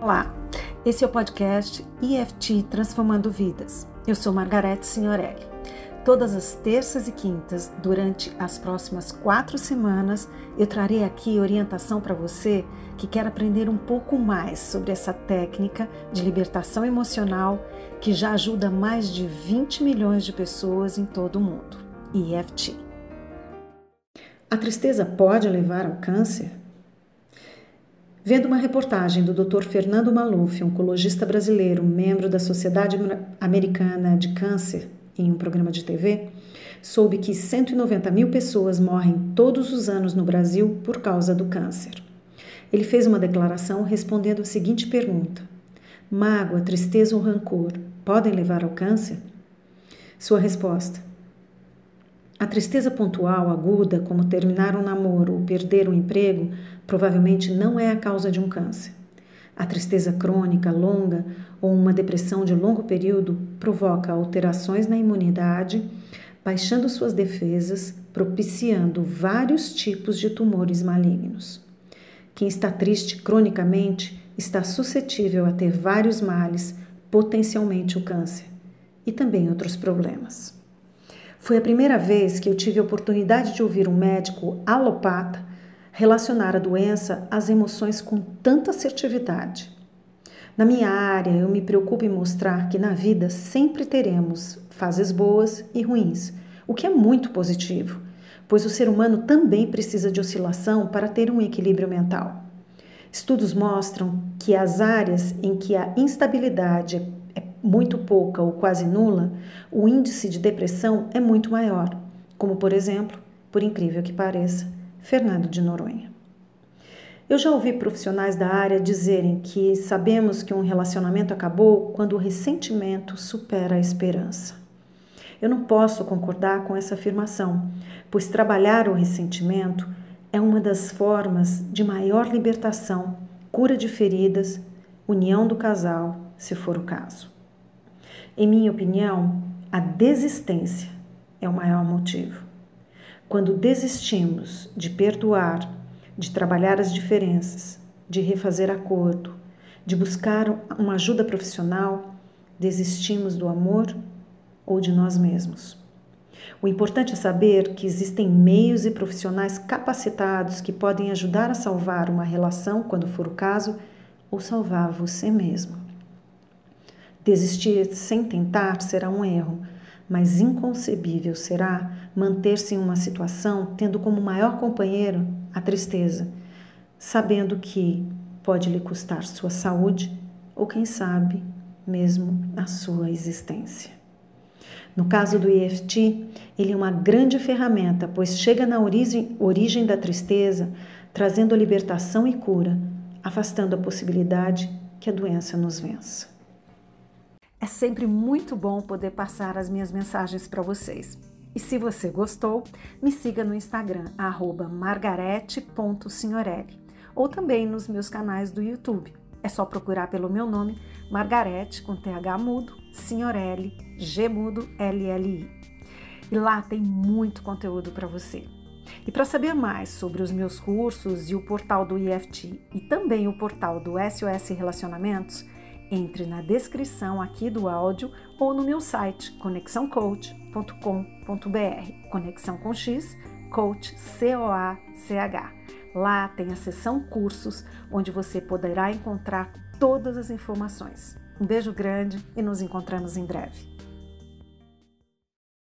Olá, esse é o podcast EFT Transformando Vidas. Eu sou Margarete Signorelli. Todas as terças e quintas, durante as próximas quatro semanas, eu trarei aqui orientação para você que quer aprender um pouco mais sobre essa técnica de libertação emocional que já ajuda mais de 20 milhões de pessoas em todo o mundo. EFT. A tristeza pode levar ao câncer? Vendo uma reportagem do Dr. Fernando Maluf, oncologista brasileiro, membro da Sociedade Americana de Câncer, em um programa de TV, soube que 190 mil pessoas morrem todos os anos no Brasil por causa do câncer. Ele fez uma declaração respondendo a seguinte pergunta: Mágoa, tristeza ou rancor podem levar ao câncer? Sua resposta: a tristeza pontual, aguda, como terminar um namoro ou perder um emprego, provavelmente não é a causa de um câncer. A tristeza crônica, longa ou uma depressão de longo período provoca alterações na imunidade, baixando suas defesas, propiciando vários tipos de tumores malignos. Quem está triste cronicamente está suscetível a ter vários males, potencialmente o câncer, e também outros problemas. Foi a primeira vez que eu tive a oportunidade de ouvir um médico alopata relacionar a doença às emoções com tanta assertividade. Na minha área, eu me preocupo em mostrar que na vida sempre teremos fases boas e ruins, o que é muito positivo, pois o ser humano também precisa de oscilação para ter um equilíbrio mental. Estudos mostram que as áreas em que a instabilidade muito pouca ou quase nula, o índice de depressão é muito maior, como por exemplo, por incrível que pareça, Fernando de Noronha. Eu já ouvi profissionais da área dizerem que sabemos que um relacionamento acabou quando o ressentimento supera a esperança. Eu não posso concordar com essa afirmação, pois trabalhar o ressentimento é uma das formas de maior libertação, cura de feridas, união do casal, se for o caso. Em minha opinião, a desistência é o maior motivo. Quando desistimos de perdoar, de trabalhar as diferenças, de refazer acordo, de buscar uma ajuda profissional, desistimos do amor ou de nós mesmos. O importante é saber que existem meios e profissionais capacitados que podem ajudar a salvar uma relação, quando for o caso, ou salvar você mesmo. Desistir sem tentar será um erro, mas inconcebível será manter-se em uma situação tendo como maior companheiro a tristeza, sabendo que pode lhe custar sua saúde ou, quem sabe, mesmo a sua existência. No caso do EFT, ele é uma grande ferramenta, pois chega na origem, origem da tristeza, trazendo libertação e cura, afastando a possibilidade que a doença nos vença. É sempre muito bom poder passar as minhas mensagens para vocês. E se você gostou, me siga no Instagram, margarete.signorelli, ou também nos meus canais do YouTube. É só procurar pelo meu nome, Margarete, com TH mudo, Signorelli, G mudo, LLI. E lá tem muito conteúdo para você. E para saber mais sobre os meus cursos e o portal do IFT e também o portal do SOS Relacionamentos, entre na descrição aqui do áudio ou no meu site conexãocoach.com.br. Conexão com X, coach C O A C H. Lá tem a seção cursos onde você poderá encontrar todas as informações. Um beijo grande e nos encontramos em breve.